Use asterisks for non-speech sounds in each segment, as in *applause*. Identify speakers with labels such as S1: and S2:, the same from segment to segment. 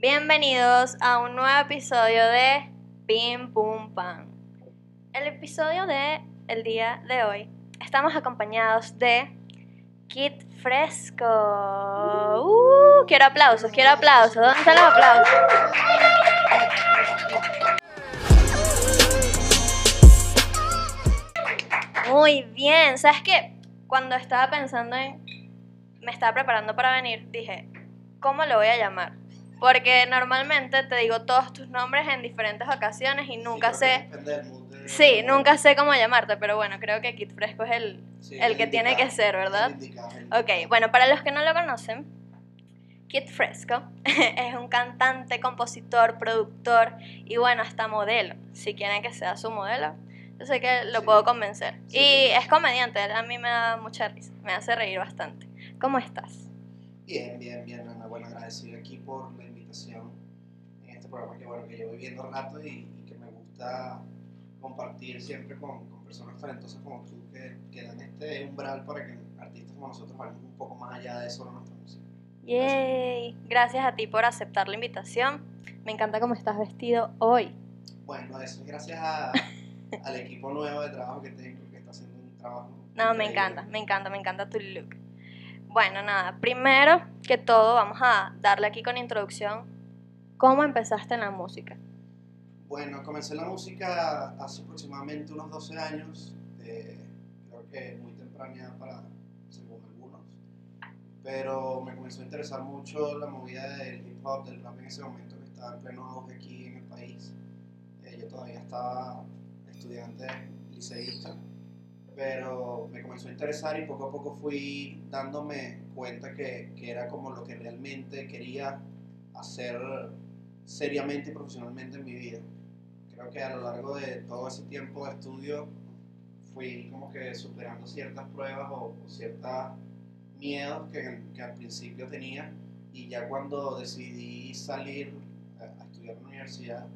S1: Bienvenidos a un nuevo episodio de Pim Pum Pam. El episodio de el día de hoy estamos acompañados de Kit Fresco. Uh, quiero aplausos, quiero aplausos. ¿Dónde están los aplausos? Muy bien. ¿Sabes qué? Cuando estaba pensando en. Me estaba preparando para venir, dije, ¿cómo lo voy a llamar? Porque normalmente te digo todos tus nombres en diferentes ocasiones y nunca sé. Sí, nunca sé cómo llamarte, pero bueno, creo que Kit Fresco es el, el que tiene que ser, ¿verdad? Ok, bueno, para los que no lo conocen, Kit Fresco *laughs* es un cantante, compositor, productor y bueno, hasta modelo. Si quieren que sea su modelo, yo sé que lo puedo convencer. y es comediante, a mí me da mucha risa, me hace reír bastante. ¿Cómo estás?
S2: Bien, bien, bien, Ana. Bueno, agradecido aquí por la en este programa que, bueno, que llevo viviendo rato y, y que me gusta compartir siempre con, con, personas talentosas como tú que, que dan este umbral para que artistas como nosotros vayamos un poco más allá de solo nuestra música.
S1: Yay, gracias a ti por aceptar la invitación. Me encanta cómo estás vestido hoy.
S2: Bueno, eso es gracias a, *laughs* al equipo nuevo de trabajo que tengo, que está haciendo un trabajo.
S1: No, increíble. me encanta, me encanta, me encanta tu look. Bueno, nada, primero que todo vamos a darle aquí con introducción cómo empezaste en la música.
S2: Bueno, comencé la música hace aproximadamente unos 12 años, eh, creo que muy temprana para, según algunos, pero me comenzó a interesar mucho la movida del hip hop, del rap en ese momento que estaba en pleno auge aquí en el país. Eh, yo todavía estaba estudiante liceísta, pero me comenzó a interesar y poco a poco fui dándome cuenta que, que era como lo que realmente quería hacer seriamente y profesionalmente en mi vida. Creo que a lo largo de todo ese tiempo de estudio fui como que superando ciertas pruebas o, o ciertos miedos que, que, al principio tenía y ya cuando decidí salir a, a estudiar en la universidad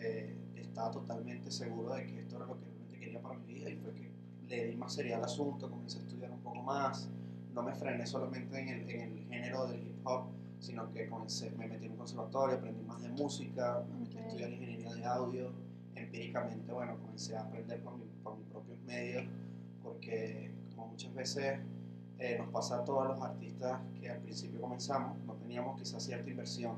S2: eh, estaba totalmente seguro de que esto era lo que realmente quería para mi vida y fue que le di más seriedad al asunto, comencé a estudiar un poco más, no me frené solamente en el, en el género del hip hop, sino que comencé, me metí en un conservatorio, aprendí más de música, me metí okay. a estudiar ingeniería de audio, empíricamente, bueno, comencé a aprender por, mi, por mis propios medios, porque como muchas veces eh, nos pasa a todos los artistas que al principio comenzamos, no teníamos quizás cierta inversión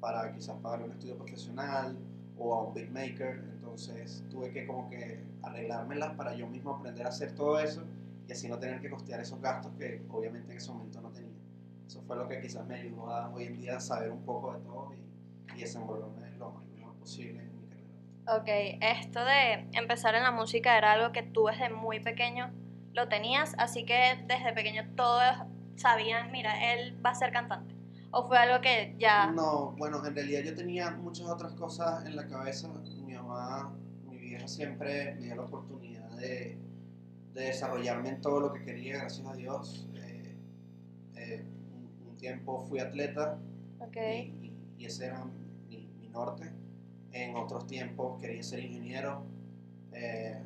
S2: para quizás pagar un estudio profesional o a un beatmaker, entonces tuve que como que arreglármelas para yo mismo aprender a hacer todo eso y así no tener que costear esos gastos que obviamente en ese momento no tenía. Eso fue lo que quizás me ayudó a hoy en día saber un poco de todo y, y desenvolverme lo mejor posible en mi carrera.
S1: Ok, esto de empezar en la música era algo que tú desde muy pequeño lo tenías, así que desde pequeño todos sabían, mira, él va a ser cantante. ¿O fue algo que ya...?
S2: No, bueno, en realidad yo tenía muchas otras cosas en la cabeza. Mi mamá, mi vieja siempre me dio la oportunidad de, de desarrollarme en todo lo que quería, gracias a Dios. Eh, eh, un, un, tiempo fui atleta
S1: okay.
S2: y, y, y, ese era mi, mi, norte. En otros tiempos quería ser ingeniero eh,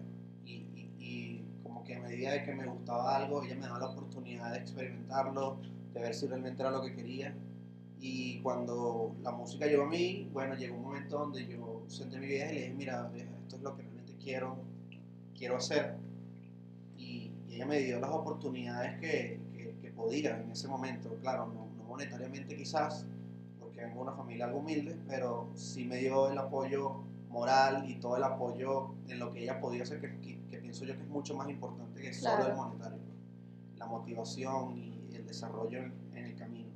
S2: y, y, como que a medida de que me gustaba algo, ella me daba la oportunidad de experimentarlo, de ver si realmente era lo que quería. Y cuando la música llegó a mí, bueno, llegó un momento donde yo senté mi vieja y le dije, mira, esto es lo que realmente quiero, quiero hacer. Y, y ella me dio las oportunidades que, que, que, podía en ese momento, claro, no, no monetariamente quizás, porque vengo de una familia algo humilde, pero sí me dio el apoyo moral y todo el apoyo en lo que ella podía hacer, que, que, que pienso yo que es mucho más importante que
S1: claro.
S2: solo el monetario. La motivación y el desarrollo en, en el camino.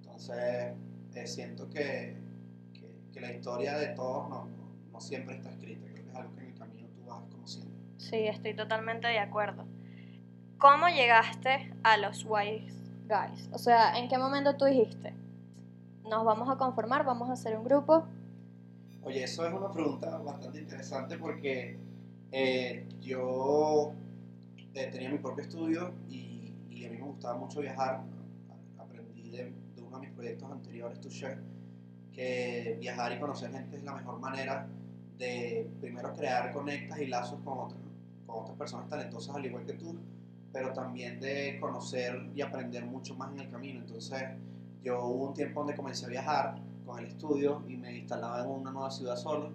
S2: Entonces, eh, siento que, que, la historia de todos no, no, no, siempre está escrita, creo que es algo que en el camino tú vas conociendo.
S1: Sí, estoy totalmente de acuerdo. ¿Cómo llegaste a los Wise Guys? O sea, ¿en qué momento tú dijiste, nos vamos a conformar, vamos a hacer un grupo?
S2: Oye, eso es una pregunta bastante interesante porque eh, yo eh, tenía mi propio estudio y, y, a mí me gustaba mucho viajar. Aprendí de, de uno de mis proyectos anteriores, Touché, que viajar y conocer gente es la mejor manera de primero crear conectas y lazos con otras, con otras personas talentosas al igual que tú, pero también de conocer y aprender mucho más en el camino. Entonces, yo hubo un tiempo donde comencé a viajar con el estudio y me instalaba en una nueva ciudad solo,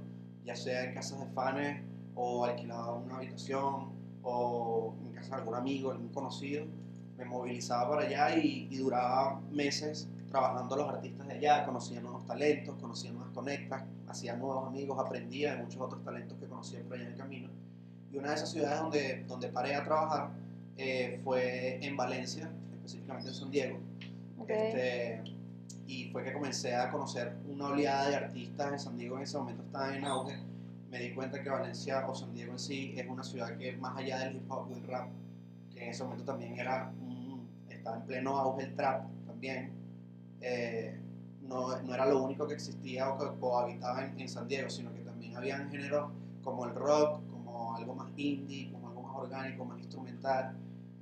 S2: ya sea en casas de fans o alquilaba una habitación o en casa de algún amigo, algún conocido. Me movilizaba para allá y duraba meses trabajando los artistas de allá, conocía nuevos talentos, conocía nuevas conectas, hacía nuevos amigos, aprendía de muchos otros talentos que conocía por allá en el camino. Y una de esas ciudades donde, donde paré a trabajar eh, fue en Valencia, específicamente en San Diego. Este, y fue que comencé a conocer una oleada de artistas en San Diego en ese momento estaba en auge. Me di cuenta que Valencia o San Diego en sí es una ciudad que más allá del hip hop y el rap, que en ese momento también era, estaba en pleno auge el trap también, eh, no, no, era lo único que existía o que cohabitaba en, en San Diego, sino que también habían géneros como el rock, como algo más indie, como algo más orgánico, más instrumental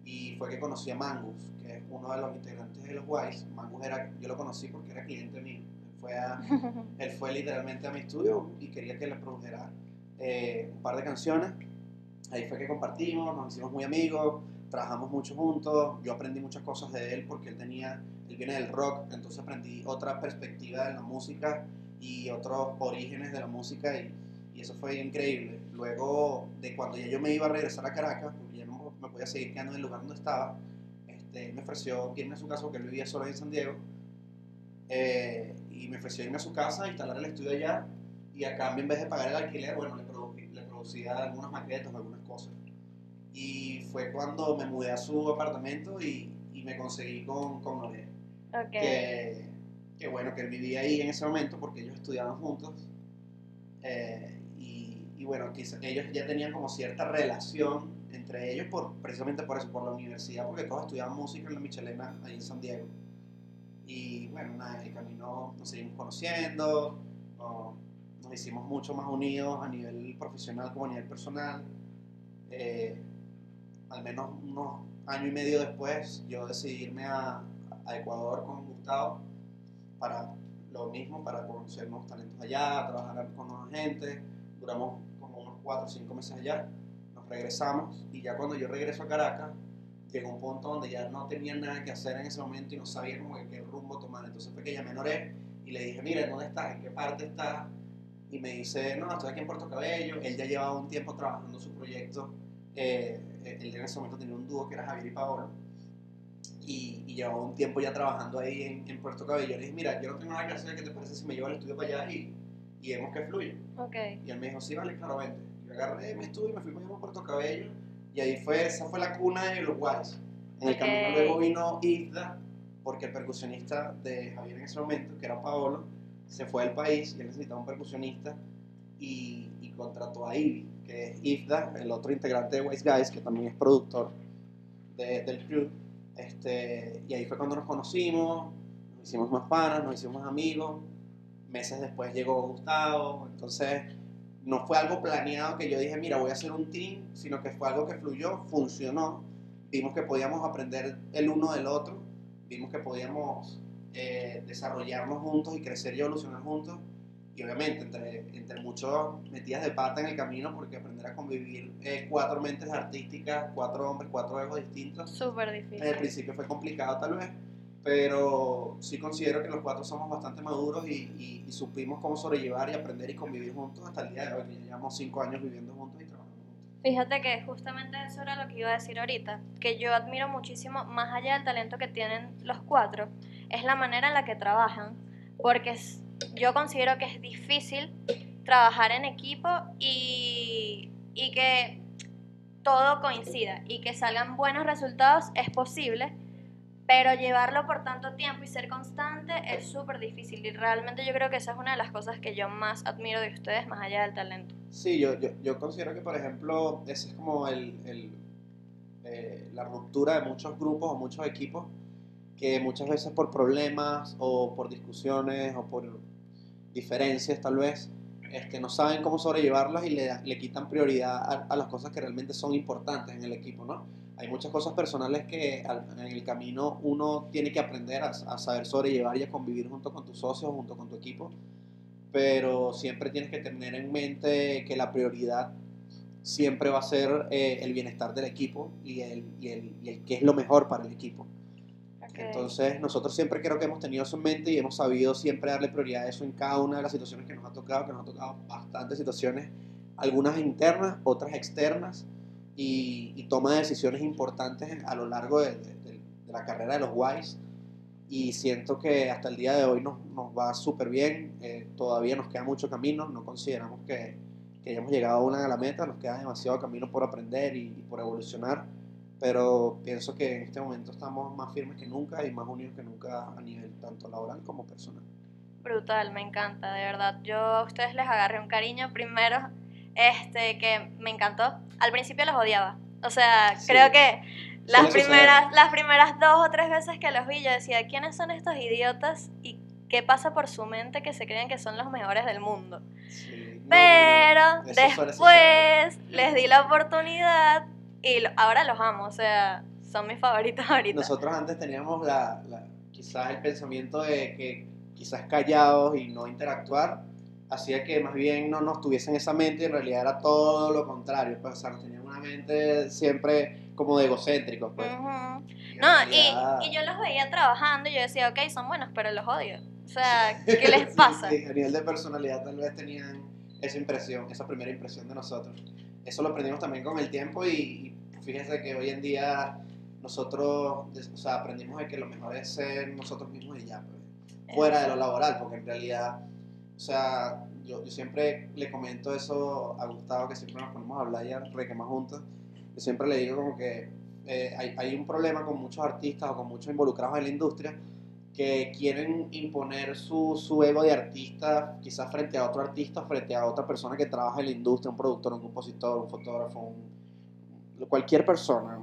S2: y fue que conocí a Mangus, que es uno de los integrantes de los Wise. Mangus era, yo lo conocí porque era cliente mío. Él fue, *laughs* él fue literalmente a mi estudio y quería que le produjera eh, un par de canciones. Ahí fue que compartimos, nos hicimos muy amigos, trabajamos mucho juntos. Yo aprendí muchas cosas de él porque él tenía, viene del rock, entonces aprendí otra perspectiva de la música y otros orígenes de la música y, y eso fue increíble. Luego de cuando ya yo me iba a regresar a Caracas, porque ya no me podía seguir quedando en el lugar donde estaba, este, me ofreció irme a su casa porque él vivía solo en San Diego. Eh, y me ofreció irme a su casa, instalar el estudio allá y a cambio en vez de pagar el alquiler, bueno, le, le producía algunas maquetas, algunas cosas. Y fue cuando me mudé a su apartamento y, y me conseguí con, con Noé.
S1: Okay.
S2: Que, que, bueno, que él vivía ahí en ese momento porque ellos estudiaban juntos. Eh, y, y, bueno, quizás ellos ya tenían como cierta relación entre ellos, por, precisamente por eso, por la universidad, porque todos estudiaban música en la Michelena, ahí en San Diego. Y bueno, nada, el camino nos seguimos conociendo, nos hicimos mucho más unidos a nivel profesional como a nivel personal. Eh, al menos unos año y medio después, yo decidí irme a, a Ecuador con Gustavo para lo mismo, para conocer nuevos talentos allá, trabajar con nueva gente. Duramos como unos 4 o 5 meses allá regresamos y ya cuando yo regreso a Caracas, llegó un punto donde ya no tenía nada que hacer en ese momento y no sabía como que qué rumbo tomar. Entonces fue que llamé a Noré y le dije, mire, ¿dónde estás? ¿En qué parte estás? Y me dice, no, estoy aquí en Puerto Cabello. Él ya llevaba un tiempo trabajando su proyecto. Eh, él en ese momento tenía un dúo que era Javier y Paolo. Y, y llevaba un tiempo ya trabajando ahí en, en, Puerto Cabello. Le dije, mira, yo no tengo nada que hacer, ¿qué te parece si me llevo al estudio para allá y, y vemos que fluye?
S1: Okay.
S2: Y él me dijo, sí, vale, claro, vente agarré mi estudio y me fui con Puerto Cabello y ahí fue, esa fue la cuna de los guays. En el
S1: Ok.
S2: camino luego vino Isla, porque el percusionista de Javier en ese momento, que era Paolo, se fue del país y él necesitaba un percusionista y, y contrató a Ivy, que es Ifda, el otro integrante de Wise Guys, que también es productor de- del crew. Este, y ahí fue cuando nos conocimos, nos hicimos más panas, nos hicimos amigos. Meses después llegó Gustavo, entonces no fue algo planeado que yo dije, mira, voy a hacer un team, sino que fue algo que fluyó, funcionó. Vimos que podíamos aprender el uno del otro, vimos que podíamos eh, desarrollarnos juntos y crecer y evolucionar juntos. Y obviamente, entre, entre muchos metidas de pata en el camino, porque aprender a convivir eh, cuatro mentes artísticas, cuatro hombres, cuatro egos distintos,
S1: Súper
S2: en el
S1: difícil.
S2: principio fue complicado tal vez, pero sí considero que los cuatro somos bastante maduros y, y- y supimos cómo sobrellevar y aprender y convivir juntos hasta el día de hoy, que ya llevamos cinco años viviendo juntos y trabajando juntos.
S1: Fíjate que justamente eso era lo que iba a decir ahorita, que yo admiro muchísimo, más allá del talento que tienen los cuatro, es la manera en la que trabajan, porque es- yo considero que es difícil trabajar en equipo y, y que todo coincida y que salgan buenos resultados es posible, pero llevarlo por tanto tiempo y ser constante es súper difícil y realmente yo creo que esa es una de las cosas que yo más admiro de ustedes, más allá del talento.
S2: Sí, yo, yo, yo considero que, por ejemplo, ese es como el, el, eh, la ruptura de muchos grupos o muchos equipos que muchas veces por problemas o por discusiones o por diferencias tal vez este, no saben cómo sobrellevarlas y le, le quitan prioridad a, las cosas que realmente son importantes en el equipo, ¿no? Hay muchas cosas personales que en el camino uno tiene que aprender a, saber sobrellevar y a convivir junto con tus socios, junto con tu equipo, pero siempre tienes que tener en mente que la prioridad siempre va a ser eh, el bienestar del equipo y el, y, el, y el qué es lo mejor para el equipo.
S1: Ok.
S2: Entonces, nosotros siempre creo que hemos tenido eso en mente y hemos sabido siempre darle prioridad a eso en cada una de las situaciones que nos ha tocado, que nos ha tocado bastantes situaciones, algunas internas, otras externas, y, y toma de decisiones importantes a lo largo de, de- de- de la carrera de los Wise. Y siento que hasta el día de hoy nos, nos va súper bien, eh, todavía nos queda mucho camino, no consideramos que, que hayamos llegado aún a la meta, nos queda demasiado camino por aprender y- y por evolucionar pero pienso que en este momento estamos más firmes que nunca y más unidos que nunca a nivel tanto laboral como personal.
S1: Brutal, me encanta, de verdad. Yo a ustedes les agarré un cariño primero, este, que me encantó. Al principio los odiaba. O sea,
S2: Sí.
S1: creo que las primeras, las primeras dos o tres veces que los vi, yo decía, ¿quiénes son estos idiotas? ¿Y qué pasa por su mente que se creen que son los mejores del mundo?
S2: Sí, no,
S1: Pero
S2: eso suele
S1: después les di la oportunidad y lo- ahora los amo. O sea, son mis favoritos *laughs* ahorita.
S2: Nosotros antes teníamos la, la- quizás el pensamiento de que quizás callados y no interactuar hacía que más bien no nos tuviesen esa mente y en realidad era todo lo contrario, pues, o sea, nos tenían una mente siempre como de egocéntricos, pues.
S1: Ujú.
S2: Y en
S1: No,
S2: realidad-
S1: y, y yo los veía trabajando y yo decía, ok, son buenos, pero los odio. O sea, ¿qué les *laughs* pasa?
S2: sí, a nivel de personalidad tal vez tenían esa impresión, esa primera impresión de nosotros. Eso lo aprendimos también con el tiempo y, y fíjense que hoy en día nosotros, o sea, aprendimos de que lo mejor es ser nosotros mismos y ya, pues, fuera de lo laboral, porque en realidad, o sea, yo, yo siempre le comento eso a Gustavo, que siempre nos ponemos a hablar ya requema juntos, yo siempre le digo como que eh, hay, hay un problema con muchos artistas o con muchos involucrados en la industria que quieren imponer su, su ego de artista quizás frente a otro artista, frente a otra persona que trabaja en la industria, un productor, un compositor, un fotógrafo, un- cualquier persona.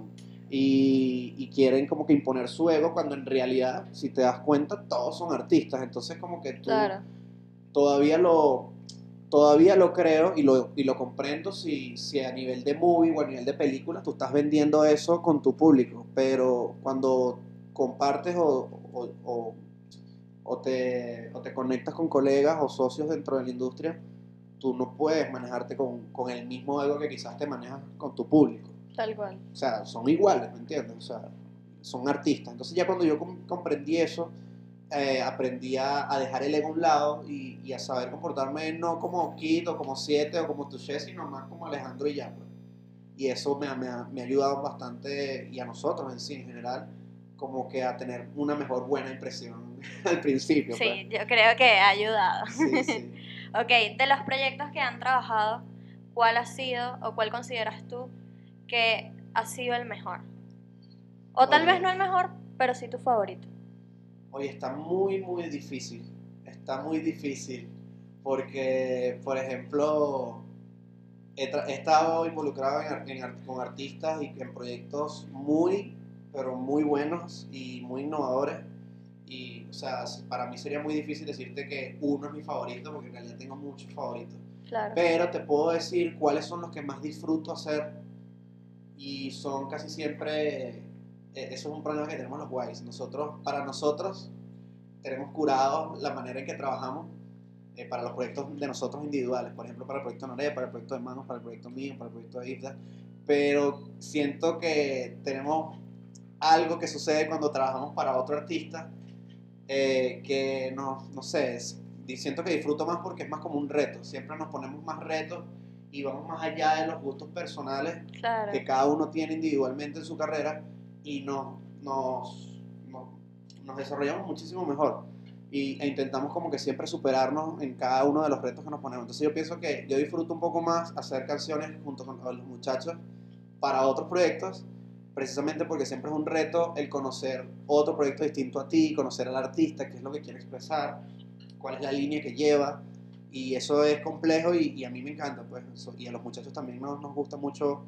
S2: Y, y quieren como que imponer su ego cuando en realidad, si te das cuenta, todos son artistas. Entonces como que tú
S1: Claro,
S2: todavía lo todavía lo creo y lo, y lo comprendo si, si a nivel de movie o a nivel de película tú estás vendiendo eso con tu público, pero cuando compartes o, o, o- o te, o te conectas con colegas o socios dentro de la industria, tú no puedes manejarte con, con el mismo ego que quizás te manejas con tu público.
S1: tal cual.
S2: O sea, son iguales, ¿me entiendes? O sea, son artistas. Entonces ya cuando yo com- comprendí eso, eh, aprendí a, a dejar el ego a un lado y, y a saber comportarme no como Kid o como Siete o como Touché, sino más como Alejandro y ya. pues. Y eso me, ha- me ha, me ha ayudado bastante, y a nosotros en sí, en general, como que a tener una mejor buena impresión *laughs* al principio.
S1: Sí, yo creo que ha ayudado.
S2: pues. Sí, sí. *laughs*
S1: Ok, de los proyectos que han trabajado, ¿cuál ha sido o cuál consideras tú que ha sido el mejor? O tal
S2: Oye.
S1: vez no el mejor, pero sí tu favorito.
S2: Oye, está muy, muy difícil. Está muy difícil. Porque, por ejemplo, he, he estado involucrado en en con artistas y en proyectos muy, pero muy buenos y muy innovadores. Y, o sea, para mí sería muy difícil decirte que uno es mi favorito, porque en realidad tengo muchos favoritos.
S1: Claro.
S2: Pero te puedo decir cuáles son los que más disfruto hacer y son casi siempre, eh, eso es un problema que tenemos los guays. Nosotros, para nosotros, tenemos curado la manera en que trabajamos eh, para los proyectos de nosotros individuales, por ejemplo, para el proyecto Noré, para el proyecto de Manos, para el proyecto mío, para el proyecto de Isla, pero siento que tenemos algo que sucede cuando trabajamos para otro artista eh, que no, no sé, es- siento que disfruto más porque es más como un reto, siempre nos ponemos más retos y vamos más allá de los gustos personales
S1: Claro.
S2: que cada uno tiene individualmente en su carrera y nos, nos, nos, nos desarrollamos muchísimo mejor y, e intentamos como que siempre superarnos en cada uno de los retos que nos ponemos. Entonces yo pienso que yo disfruto un poco más hacer canciones junto con los muchachos para otros proyectos, precisamente porque siempre es un reto el conocer otro proyecto distinto a ti, conocer al artista, qué es lo que quiere expresar, cuál es la línea que lleva. Y eso es complejo y, y a mí me encanta, pues. eso- y a los muchachos también nos, nos gusta mucho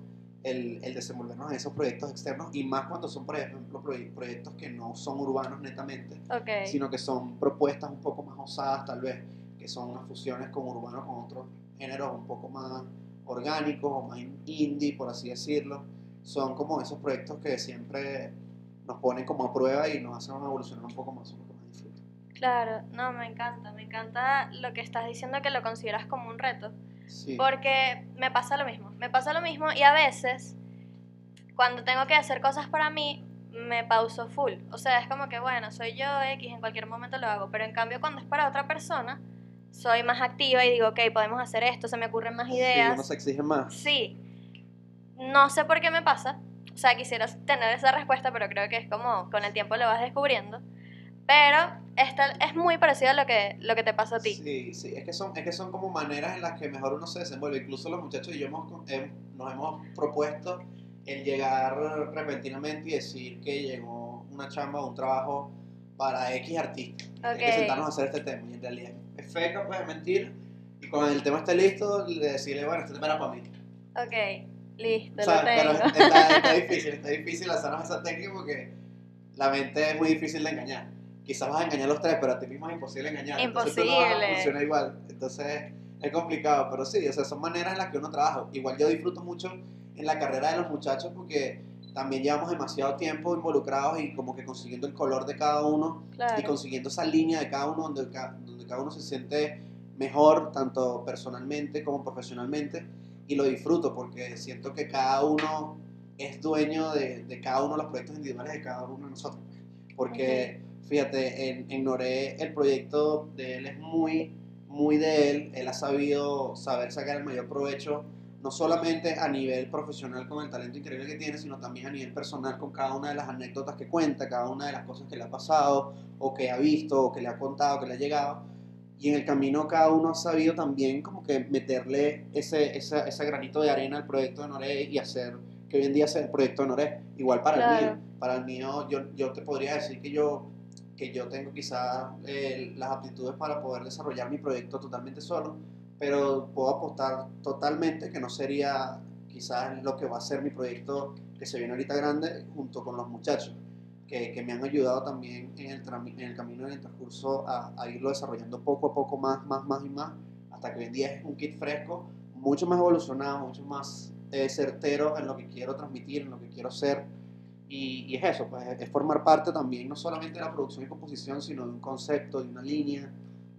S2: el, el desenvolvernos en esos proyectos externos y más cuando son, por ejemplo, proye- proyectos que no son urbanos netamente,
S1: Ok.
S2: sino que son propuestas un poco más osadas tal vez, que son unas fusiones con urbano con otros géneros un poco más orgánicos o más indie, por así decirlo. Son como esos proyectos que siempre nos ponen como a prueba y nos hacen evolucionar un poco más, un poco más.
S1: Claro, no, me encanta, me encanta lo que estás diciendo que lo consideras como un reto,
S2: Sí.
S1: porque me pasa lo mismo, me pasa lo mismo y a veces cuando tengo que hacer cosas para mí me pauso full. O sea, es como que, bueno, soy yo X, en cualquier momento lo hago. Pero en cambio, cuando es para otra persona, soy más activa y digo, ok, podemos hacer esto, se me ocurren más
S2: Sí,
S1: ideas.
S2: uno se exige más.
S1: Sí. No sé por qué me pasa. O sea, quisiera tener esa respuesta, pero creo que es como con el tiempo lo vas descubriendo. Pero esta es muy parecido a lo que, lo que te pasa a ti.
S2: Sí, sí, es que, son, es que son como maneras en las que mejor uno se desenvuelve. Incluso los muchachos y yo hemos, hem- nos hemos propuesto el llegar repentinamente y decir que llegó una chamba o un trabajo para X artista. Hay que sentarnos a hacer este tema. Y en realidad es feca, pues es mentir. Y cuando el tema esté listo, le decirle, bueno, este tema era para mí.
S1: Ok, listo,
S2: O sea,
S1: lo
S2: pero está, está *laughs* difícil, está difícil hacernos esa técnica porque la mente es muy difícil de engañar. Quizás vas a engañar a los tres, pero a ti mismo es imposible engañar. Entonces no
S1: Imposible.
S2: funcionar igual. Entonces es complicado, pero sí, o sea, son maneras en las que uno trabaja. Igual yo disfruto mucho en la carrera de los muchachos porque también llevamos demasiado tiempo involucrados y como que consiguiendo el color de cada uno y consiguiendo esa línea de cada uno donde, donde cada uno se siente mejor, tanto personalmente como profesionalmente, y lo disfruto porque siento que cada uno es dueño de, de cada uno de los proyectos individuales de cada uno de nosotros. Porque, fíjate, en, en Noré el proyecto de él es muy, muy de él, él ha sabido saber sacar el mayor provecho no solamente a nivel profesional con el talento increíble que tiene, sino también a nivel personal con cada una de las anécdotas que cuenta, cada una de las cosas que le ha pasado, o que ha visto, o que le ha contado, que le ha llegado. Y en el camino cada uno ha sabido también como que meterle ese, esa, ese granito de arena al proyecto de Noré y hacer que hoy en día sea el proyecto de Noré. Igual para el mío. Para el mío, yo, yo te podría decir que yo, que yo tengo quizás eh, las aptitudes para poder desarrollar mi proyecto totalmente solo, pero puedo apostar totalmente que no sería quizás lo que va a ser mi proyecto que se viene ahorita grande junto con los muchachos que, que me han ayudado también en el, en el camino, en el transcurso a, a irlo desarrollando poco a poco más, más, más y más, hasta que hoy en día es un kit fresco, mucho más evolucionado, mucho más eh, certero en lo que quiero transmitir, en lo que quiero ser. Y, y es eso, pues es formar parte también no solamente de la producción y composición, sino de un concepto, de una línea,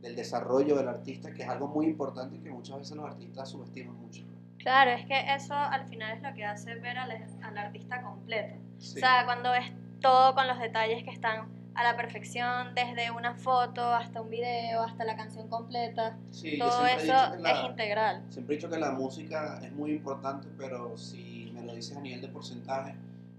S2: del desarrollo del artista, que es algo muy importante y que muchas veces los artistas subestiman mucho.
S1: Claro, es que eso al final es lo que hace ver al, al artista completo.
S2: Sí.
S1: O sea, cuando ves todo con los detalles que están a la perfección, desde una foto hasta un video, hasta la canción completa,
S2: Sí,
S1: todo eso
S2: la-
S1: es integral.
S2: Siempre he dicho que la música es muy importante, pero si me lo dices a nivel de porcentaje,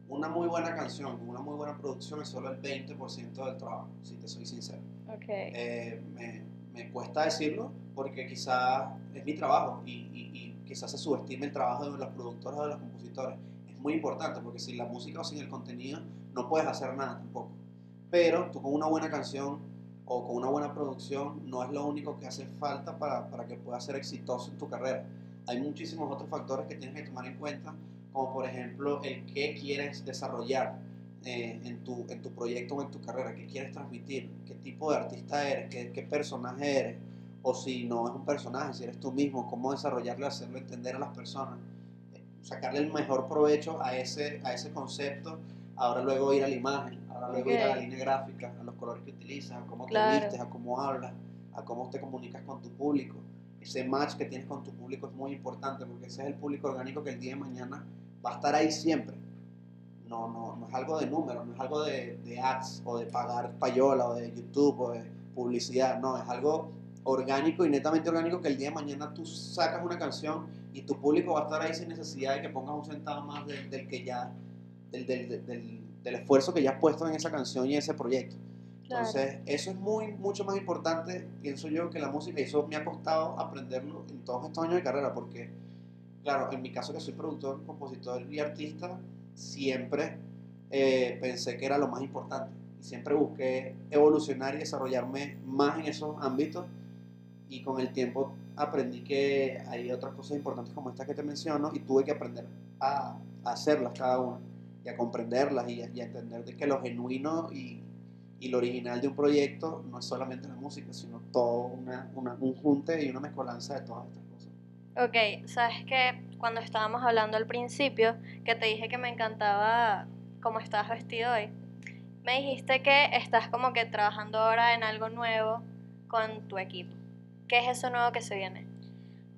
S2: una muy buena canción, una muy buena producción es solo el 20% del trabajo, si te soy sincero.
S1: Ok.
S2: Eh, me, me cuesta decirlo porque quizás es mi trabajo y, y- y quizás se subestime el trabajo de los productores o de los compositores. Muy importante porque sin la música o sin el contenido no puedes hacer nada tampoco. Pero tú con una buena canción o con una buena producción no es lo único que hace falta para, para que puedas ser exitoso en tu carrera. Hay muchísimos otros factores que tienes que tomar en cuenta, como por ejemplo el qué quieres desarrollar eh, en, tu, en tu proyecto o en tu carrera, qué quieres transmitir, qué tipo de artista eres, qué, qué personaje eres, o si no es un personaje, si eres tú mismo, cómo desarrollarlo, hacerlo entender a las personas, sacarle el mejor provecho a ese, a ese concepto, ahora luego ir a la imagen, ahora luego ir a la línea gráfica, a los colores que utilizas, a cómo
S1: Claro.
S2: te vistes, a cómo hablas, a cómo te comunicas con tu público. Ese match que tienes con tu público es muy importante porque ese es el público orgánico que el día de mañana va a estar ahí siempre. No, no, no es algo de números, no es algo de, de ads o de pagar payola o de YouTube o de publicidad, no, es algo orgánico y netamente orgánico que el día de mañana tú sacas una canción y tu público va a estar ahí sin necesidad de que pongas un centavo más del, del que ya, del, del, del- esfuerzo que ya has puesto en esa canción y ese proyecto.
S1: Claro.
S2: Entonces, eso es muy, mucho más importante, pienso yo, que la música. Y eso me ha costado aprenderlo en todos estos años de carrera, porque, claro, en mi caso que soy productor, compositor y artista, siempre eh, pensé que era lo más importante. Y siempre busqué evolucionar y desarrollarme más en esos ámbitos. Y con el tiempo aprendí que hay otras cosas importantes como estas que te menciono y tuve que aprender a, hacerlas cada una y a comprenderlas y a, y a entender de que lo genuino y, y lo original de un proyecto no es solamente la música, sino todo una, una- un junte y una mezcolanza de todas estas cosas.
S1: Ok, sabes que cuando estábamos hablando al principio, que te dije que me encantaba cómo estás vestido hoy, me dijiste que estás como que trabajando ahora en algo nuevo con tu equipo. ¿Qué es eso nuevo que se viene?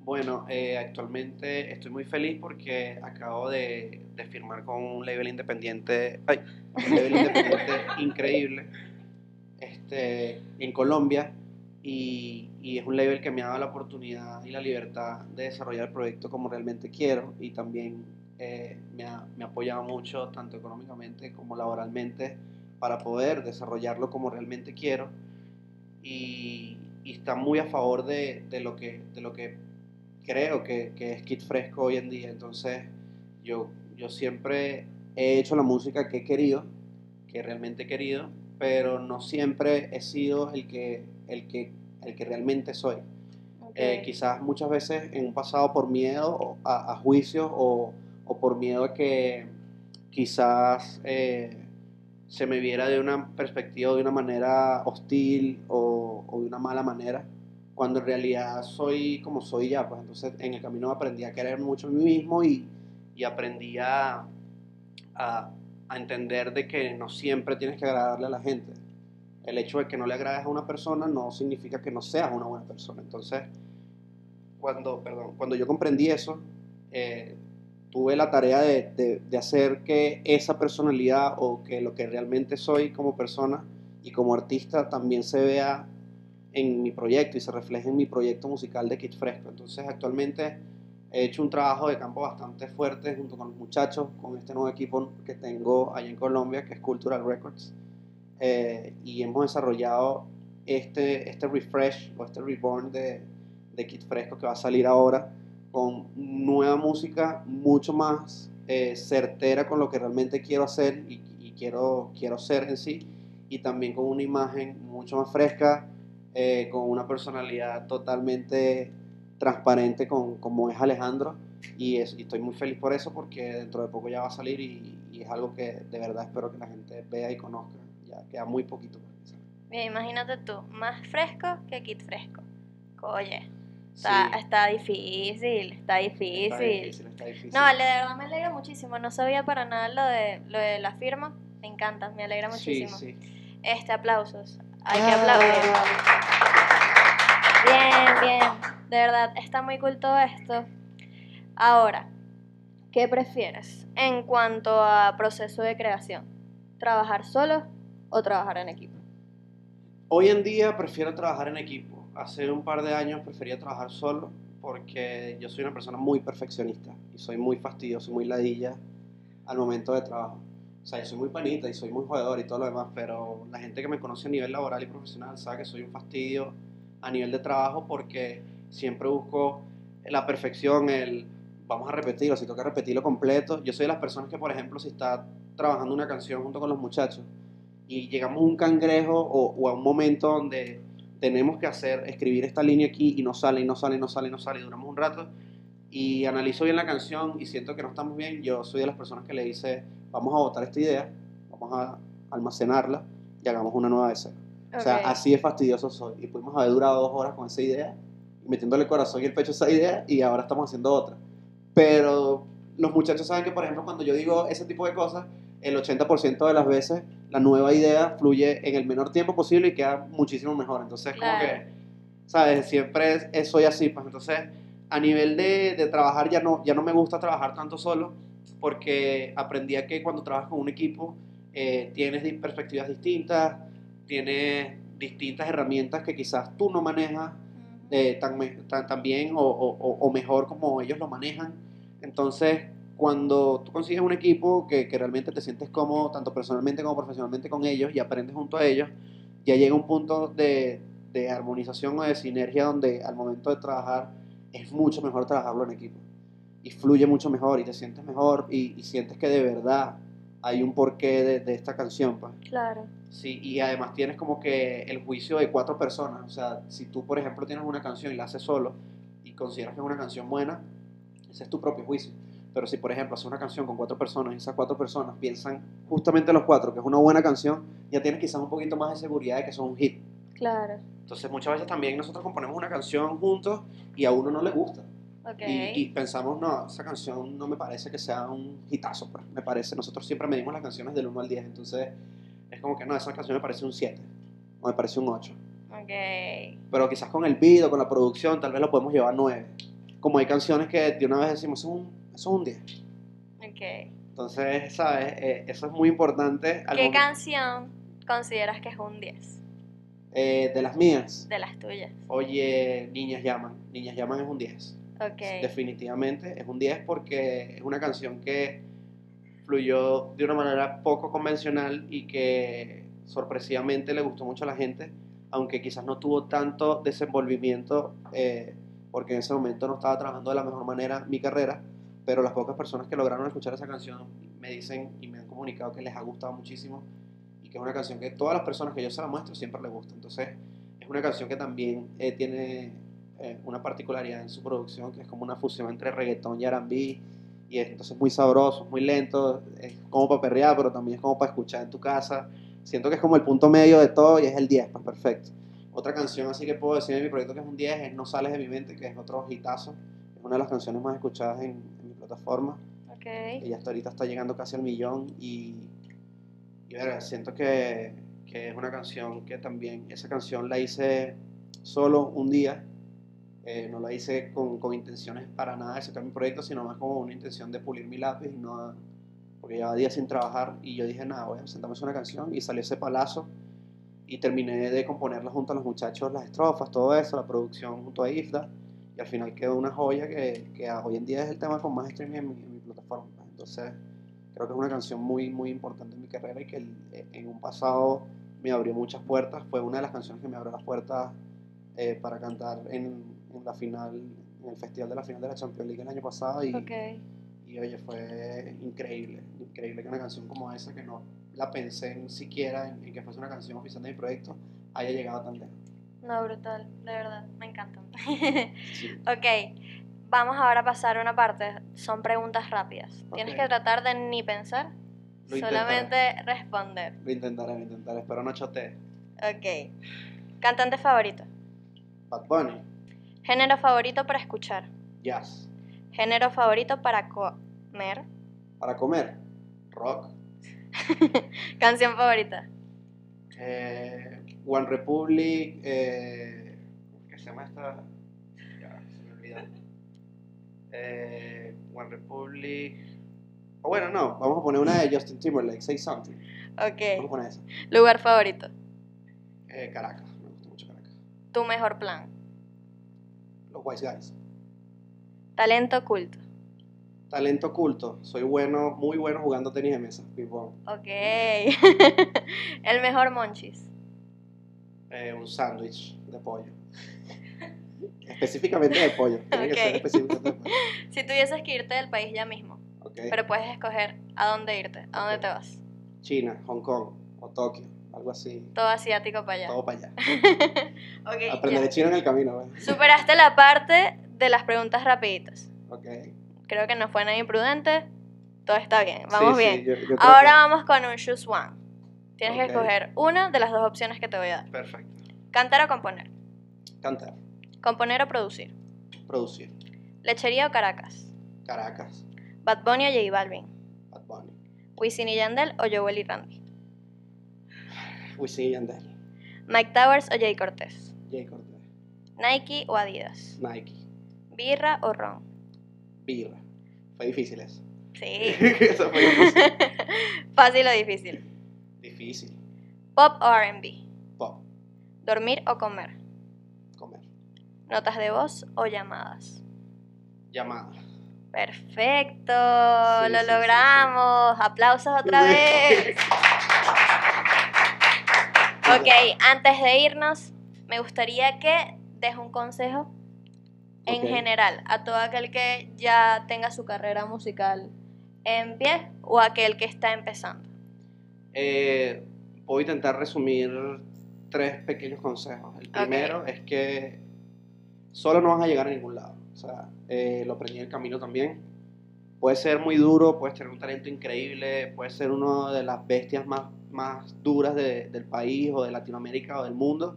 S2: Bueno, eh, actualmente estoy muy feliz porque acabo de, de firmar con un label independiente, ay, un label independiente *laughs* increíble este, en Colombia y, y es un label que me ha dado la oportunidad y la libertad de desarrollar el proyecto como realmente quiero y también eh, me, ha, me ha apoyado mucho tanto económicamente como laboralmente para poder desarrollarlo como realmente quiero y, y está muy a favor de, de, lo, que, de lo que creo que, que es Kid Fresco hoy en día. Entonces yo, yo siempre he hecho la música que he querido, que realmente he querido, pero no siempre he sido el que, el que, el que realmente soy.
S1: Okay.
S2: Eh, quizás muchas veces en un pasado por miedo a, a juicios o, o, por miedo a que quizás eh, se me viera de una perspectiva, de una manera hostil o, o, de una mala manera, cuando en realidad soy como soy ya. Pues entonces en el camino aprendí a querer mucho a mí mismo y, y aprendí a, a, a entender de que no siempre tienes que agradarle a la gente. El hecho de que no le agrades a una persona no significa que no seas una buena persona. Entonces, cuando, perdón, cuando yo comprendí eso, eh, tuve la tarea de, de, de, hacer que esa personalidad o que lo que realmente soy como persona y como artista también se vea en mi proyecto y se refleje en mi proyecto musical de Kid Fresco. Entonces, actualmente he hecho un trabajo de campo bastante fuerte junto con los muchachos, con este nuevo equipo que tengo allá en Colombia, que es Cultural Records. Eh, y hemos desarrollado este, este refresh o este reborn de, de Kid Fresco que va a salir ahora con nueva música mucho más eh, certera con lo que realmente quiero hacer y, y, quiero, quiero ser en sí y también con una imagen mucho más fresca, eh, con una personalidad totalmente transparente con, como es Alejandro y, es, y, estoy muy feliz por eso porque dentro de poco ya va a salir y, y, es algo que de verdad espero que la gente vea y conozca. Ya queda muy poquito.
S1: Bien, imagínate tú, más fresco que kit fresco. Oye, está, sí. está difícil, está difícil.
S2: Está difícil, está difícil.
S1: No, vale, de verdad me alegra muchísimo. No sabía para nada lo de, lo de la firma. Me encanta, me alegra muchísimo.
S2: Sí, sí.
S1: Este, aplausos. Hay que aplaudir. Bien, bien. De verdad, está muy cool todo esto. Ahora, ¿qué prefieres en cuanto a proceso de creación? ¿Trabajar solo o trabajar en equipo?
S2: Hoy en día prefiero trabajar en equipo. Hace un par de años prefería trabajar solo porque yo soy una persona muy perfeccionista y soy muy fastidioso, muy ladilla al momento de trabajo. O sea, yo soy muy panita y soy muy jugador y todo lo demás, pero la gente que me conoce a nivel laboral y profesional sabe que soy un fastidio a nivel de trabajo porque siempre busco la perfección, el vamos a repetirlo, si toca repetirlo completo. Yo soy de las personas que, por ejemplo, si está trabajando una canción junto con los muchachos y llegamos a un cangrejo o, o, a un momento donde tenemos que hacer, escribir esta línea aquí y no sale, y no sale, y no sale, y no sale, y duramos un rato y analizo bien la canción y siento que no estamos bien, yo soy de las personas que le dice, vamos a votar esta idea, vamos a almacenarla y hagamos una nueva de cero. Okay. O sea, así de fastidioso soy. Y pudimos haber durado dos horas con esa idea, metiéndole el corazón y el pecho a esa idea, y ahora estamos haciendo otra. Pero los muchachos saben que, por ejemplo, cuando yo digo ese tipo de cosas, el 80% de las veces la nueva idea fluye en el menor tiempo posible y queda muchísimo mejor. Entonces, claro. como que, ¿sabes? Siempre es, es, soy así. Pues entonces, a nivel de, de, trabajar, ya no, ya no me gusta trabajar tanto solo, porque aprendí a que cuando trabajas con un equipo, eh, tienes perspectivas distintas, tienes distintas herramientas que quizás tú no manejas eh, tan, tan, tan, bien o, o, o, mejor como ellos lo manejan. Entonces, cuando tú consigues un equipo que, que, realmente te sientes cómodo, tanto personalmente como profesionalmente con ellos, y aprendes junto a ellos, ya llega un punto de, de armonización o de sinergia donde al momento de trabajar es mucho mejor trabajarlo en equipo. Y fluye mucho mejor y te sientes mejor y, y sientes que de verdad hay un porqué de, de, esta canción. Pues.
S1: Claro.
S2: Sí, y además tienes como que el juicio de cuatro personas. O sea, si tú, por ejemplo, tienes una canción y la haces solo y consideras que es una canción buena, ese es tu propio juicio. Pero si, por ejemplo, haces una canción con cuatro personas y esas cuatro personas piensan justamente los cuatro que es una buena canción, ya tienes quizás un poquito más de seguridad de que son un hit.
S1: Claro.
S2: Entonces, muchas veces también nosotros componemos una canción juntos y a uno no le gusta.
S1: Okay.
S2: Y, y, pensamos, no, esa canción no me parece que sea un hitazo, pues. Me parece, nosotros siempre medimos las canciones del 1 al 10, entonces es como que no, esa canción me parece un 7 o me parece un 8.
S1: Okay.
S2: Pero quizás con el video, con la producción, tal vez lo podemos llevar a 9. como hay canciones que de una vez decimos, es un, eso es un 10.
S1: Ok.
S2: Entonces, ¿sabes? Eh, eso es muy importante.
S1: ¿Qué
S2: momento-
S1: canción consideras que es un 10
S2: eh, de las mías.
S1: de las tuyas?
S2: Oye, Niñas Llaman. Niñas Llaman es un 10.
S1: Ok.
S2: Definitivamente es un 10 porque es una canción que fluyó de una manera poco convencional y que sorpresivamente le gustó mucho a la gente, aunque quizás no tuvo tanto desenvolvimiento eh, porque en ese momento no estaba trabajando de la mejor manera mi carrera, pero las pocas personas que lograron escuchar esa canción me dicen y me han comunicado que les ha gustado muchísimo y que es una canción que todas las personas que yo se la muestro siempre les gusta. Entonces es una canción que también eh, tiene eh, una particularidad en su producción, que es como una fusión entre reggaetón y R&B, y es entonces muy sabroso, muy lento, es como para perrear, pero también es como para escuchar en tu casa. Siento que es como el punto medio de todo y es el 10, pues perfecto. Otra canción así que puedo decir de mi proyecto que es un 10 es No sales de mi mente, que es otro hitazo. Es una de las canciones más escuchadas en, en mi plataforma.
S1: Ok.
S2: Ella hasta ahorita está llegando casi al millón y, y verga, siento que, que es una canción que también, esa canción la hice solo un día, eh, no la hice con, con intenciones para nada de sacar mi proyecto, sino más como una intención de pulir mi lápiz, y no, porque llevaba días sin trabajar y yo dije, nada, voy a sentarme a hacer una canción y salió ese palazo y terminé de componerla junto a los muchachos, las estrofas, todo eso, la producción junto a Ifda y al final quedó una joya que, que hoy en día es el tema con más streaming en mi, en mi plataforma. Entonces, creo que es una canción muy, muy importante en mi carrera y que el- en un pasado me abrió muchas puertas. Fue una de las canciones que me abrió las puertas eh, para cantar en, en la final, en el festival de la final de la Champions League el año pasado. Y,
S1: Ok.
S2: y oye, fue increíble, increíble que una canción como esa, que no la pensé en siquiera en, en que fuese una canción oficial de mi proyecto, haya llegado tan lejos.
S1: No, brutal, de verdad, me encantan.
S2: Sí. *laughs*
S1: ok, vamos ahora a pasar a una parte. Son preguntas rápidas. Tienes que tratar de ni pensar,
S2: Lo
S1: solamente responder.
S2: Lo intentaré, lo intentaré, espero no chotee.
S1: Ok. Cantante favorito.
S2: Bad Bunny,
S1: Género favorito para escuchar.
S2: jazz.
S1: Género favorito para comer.
S2: Para comer, rock. *laughs*
S1: Canción favorita.
S2: Eh, One Republic, eh, ¿cómo que se llama esta? Ya, se me olvidó. Eh, One Republic. O bueno, no, vamos a poner una de Justin Timberlake, Say Something. Vamos a
S1: Ok.
S2: poner esa.
S1: Lugar favorito.
S2: Eh, Caracas, me gusta mucho Caracas.
S1: Tu mejor plan.
S2: Los Wise Guys.
S1: Talento oculto.
S2: Talento oculto, soy bueno, muy bueno jugando tenis de mesa, ping pong.
S1: Ok. *laughs* El mejor monchis.
S2: Eh, un sándwich de pollo. Específicamente de pollo, tiene que ser
S1: Ok.
S2: específicamente de pollo. *laughs*
S1: Si tuvieses que irte del país ya mismo, pero puedes escoger a dónde irte, a dónde te vas.
S2: China, Hong Kong o Tokio, algo así.
S1: Todo asiático para allá.
S2: Todo para allá. *laughs* Aprenderé chino en el camino, ¿ves?
S1: Superaste la parte de las preguntas rapiditas. Creo que no fue nada imprudente. Todo está bien, vamos
S2: Sí, sí,
S1: bien.
S2: yo- yo creo
S1: Ahora
S2: que-
S1: vamos con un choose one. Tienes que escoger una de las dos opciones que te voy a dar.
S2: Perfecto.
S1: Cantar o componer.
S2: Cantar,
S1: Componer o producir.
S2: producir.
S1: Lechería o Caracas.
S2: Caracas,
S1: Bad Bunny o J Balvin.
S2: Bad Bunny,
S1: Wisin y Yandel o Joel y Randy.
S2: Wisin y Yandel,
S1: Mike Towers o Jay Cortés.
S2: Jay Cortez,
S1: Nike o Adidas.
S2: Nike,
S1: Birra o ron.
S2: Birra. Fue difícil eso.
S1: Sí. *laughs*
S2: eso fue difícil. *laughs*
S1: Fácil o difícil.
S2: Difícil.
S1: Pop o RB.
S2: Pop,
S1: Dormir o comer. Notas de voz o llamadas.
S2: Llamada.
S1: Perfecto,
S2: Sí,
S1: lo
S2: sí, sí,
S1: logramos. Aplausos otra vez. *laughs* Ok, antes de irnos, me gustaría que des un consejo en general a todo aquel que ya tenga su carrera musical en pie o aquel que está empezando.
S2: Eh, voy a intentar resumir tres pequeños consejos. El primero es que solo no vas a llegar a ningún lado. O sea, eh, lo aprendí en el camino también. Puedes ser muy duro, puedes tener un talento increíble, puedes ser una de las bestias más, más duras de- del país o de Latinoamérica o del mundo,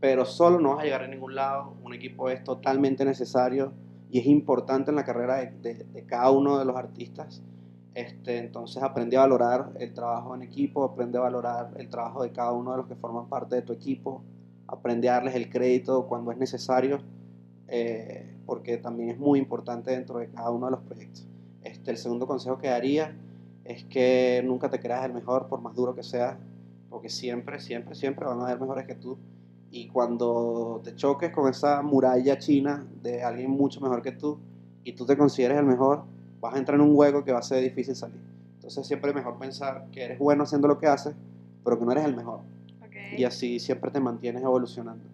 S2: pero solo no vas a llegar a ningún lado. Un equipo es totalmente necesario y es importante en la carrera de, de- de cada uno de los artistas. Este, entonces aprende a valorar el trabajo en equipo, aprende a valorar el trabajo de cada uno de los que forman parte de tu equipo, aprende a darles el crédito cuando es necesario eh, porque también es muy importante dentro de cada uno de los proyectos. Este, el segundo consejo que daría es que nunca te creas el mejor, por más duro que sea, porque siempre, siempre, siempre van a haber mejores que tú. Y cuando te choques con esa muralla china de alguien mucho mejor que tú y tú te consideres el mejor, vas a entrar en un hueco que va a ser difícil salir. Entonces siempre es mejor pensar que eres bueno haciendo lo que haces, pero que no eres el mejor.
S1: Ok.
S2: Y así siempre te mantienes evolucionando.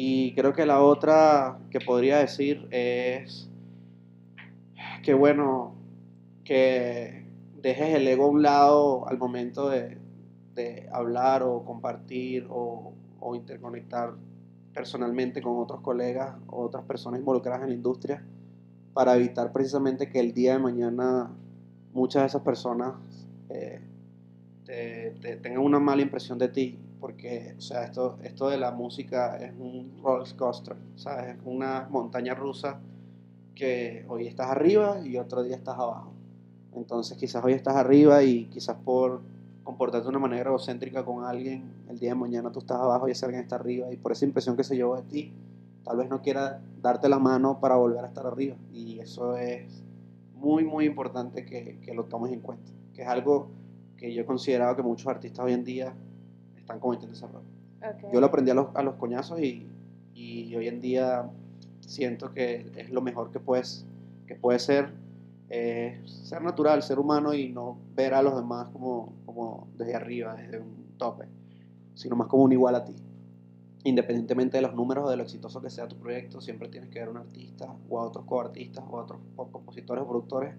S2: Y creo que la otra que podría decir es que bueno, que dejes el ego a un lado al momento de, de hablar o compartir o, o interconectar personalmente con otros colegas o otras personas involucradas en la industria para evitar precisamente que el día de mañana muchas de esas personas eh, te, te tengan una mala impresión de ti porque o sea esto esto de la música es un roller coaster sabes es una montaña rusa que hoy estás arriba y otro día estás abajo. Entonces quizás hoy estás arriba y quizás por comportarte de una manera egocéntrica con alguien el día de mañana tú estás abajo y ese alguien está arriba y por esa impresión que se llevó de ti tal vez no quiera darte la mano para volver a estar arriba. Y eso es muy muy importante que, que lo tomes en cuenta que es algo que yo he considerado que muchos artistas hoy en día están cometiendo ese error.
S1: Ok.
S2: Yo lo aprendí a los, a los coñazos y, y hoy en día siento que es lo mejor que puedes que puede ser eh, ser natural, ser humano y no ver a los demás como, como desde arriba, desde un tope, sino más como un igual a ti. Independientemente de los números o de lo exitoso que sea tu proyecto, siempre tienes que ver a un artista o a otros coartistas o a otros co- compositores o productores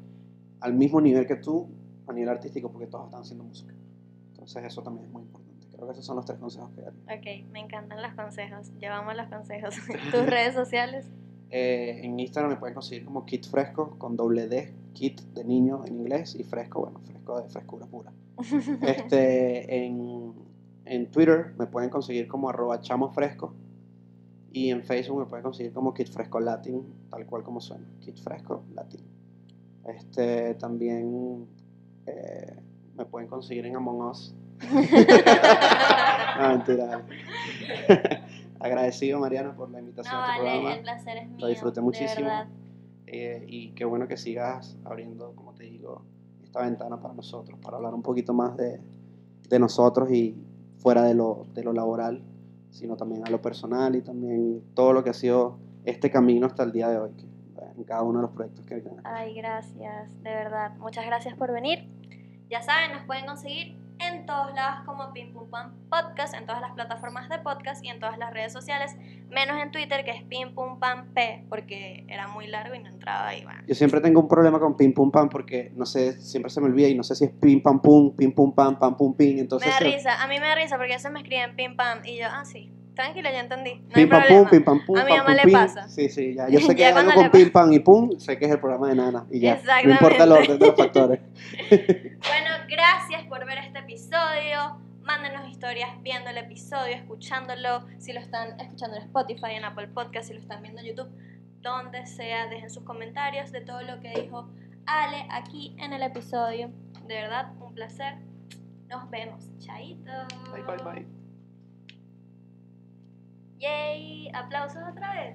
S2: al mismo nivel que tú a nivel artístico porque todos están haciendo música. Entonces eso también es muy importante. Creo que esos son los tres consejos que daría.
S1: Ok, me encantan los consejos. Llevamos los consejos. *laughs* *laughs* Tus redes sociales.
S2: Eh, en Instagram me pueden conseguir como Kit Fresco con doble D, Kit de niño en inglés y Fresco, bueno, Fresco de frescura pura. *laughs* Este, en, en Twitter me pueden conseguir como arroba chamo fresco y en Facebook me pueden conseguir como Kit Fresco Latin, tal cual como suena, Kit Fresco Latin. Este, también eh, me pueden conseguir en Among Us. *laughs* Ah, mentira. *laughs* Agradecido Mariana por la invitación
S1: No,
S2: a tu
S1: vale,
S2: programa.
S1: el placer es mío.
S2: Lo disfruté muchísimo. Eh, y qué bueno que sigas abriendo, como te digo, esta ventana para nosotros, para hablar un poquito más de, de nosotros y fuera de lo, de lo laboral, sino también a lo personal y también todo lo que ha sido este camino hasta el día de hoy, que, eh, en cada uno de los proyectos que vienen.
S1: Ay, gracias, de verdad. Muchas gracias por venir. Ya saben, nos pueden conseguir en todos lados como Pim Pum Pam Podcast, en todas las plataformas de podcast y en todas las redes sociales, menos en Twitter que es Pim Pum Pam P, porque era muy largo y no entraba ahí. Bueno.
S2: Yo siempre tengo un problema con pim pum pam porque no sé, siempre se me olvida y no sé si es pim pam pum, pim pum pam, pam pum pim, entonces
S1: me da risa, a mí me da risa porque a veces me escriben Pim Pam y yo, ah, sí, tranquilo, ya entendí. No
S2: Pim pam pum, pim pam pum,
S1: A mi
S2: pam,
S1: mamá le
S2: pim.
S1: pasa.
S2: Sí, sí, ya. *laughs* Yo sé que algo
S1: cuando
S2: con pim pam y pum, sé que es el programa de Nana y ya. No importa el
S1: Exactamente.
S2: orden de los factores. *laughs* *laughs*
S1: Bueno, gracias por ver este episodio. Mándenos historias viendo el episodio, escuchándolo. Si lo están escuchando en Spotify, en Apple Podcast, si lo están viendo en YouTube, donde sea, dejen sus comentarios de todo lo que dijo Ale aquí en el episodio. De verdad, un placer. Nos vemos. Chaito.
S2: Bye, bye, bye.
S1: Yay. Aplausos otra vez.